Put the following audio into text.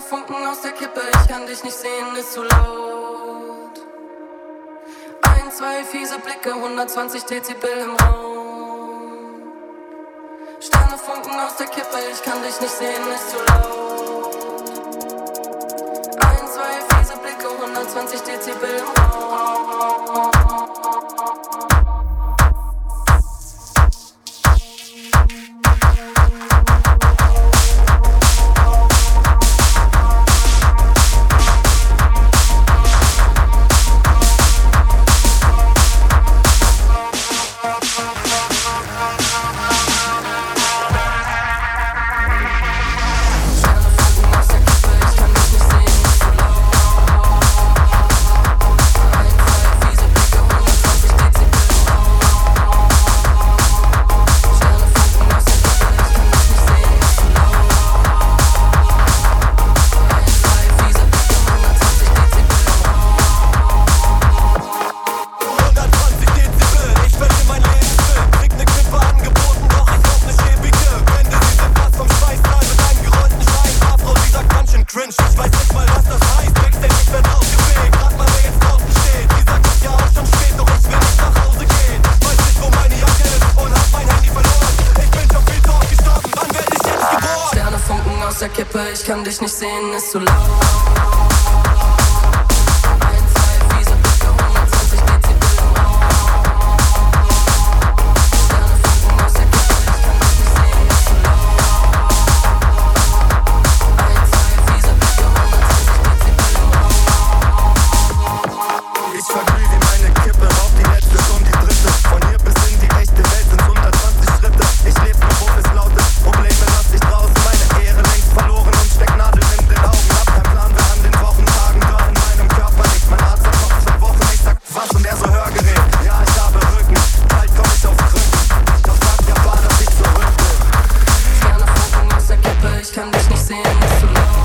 Funken aus der Kippe, ich kann dich nicht sehen, ist zu laut. Ein, zwei fiese Blicke, 120 Dezibel im Raum. Funken aus der Kippe, ich kann dich nicht sehen, ist zu laut. Ein, zwei fiese Blicke, 120 Dezibel im Raum. Ich kann dich nicht sehen, ist zu laut. dancing so.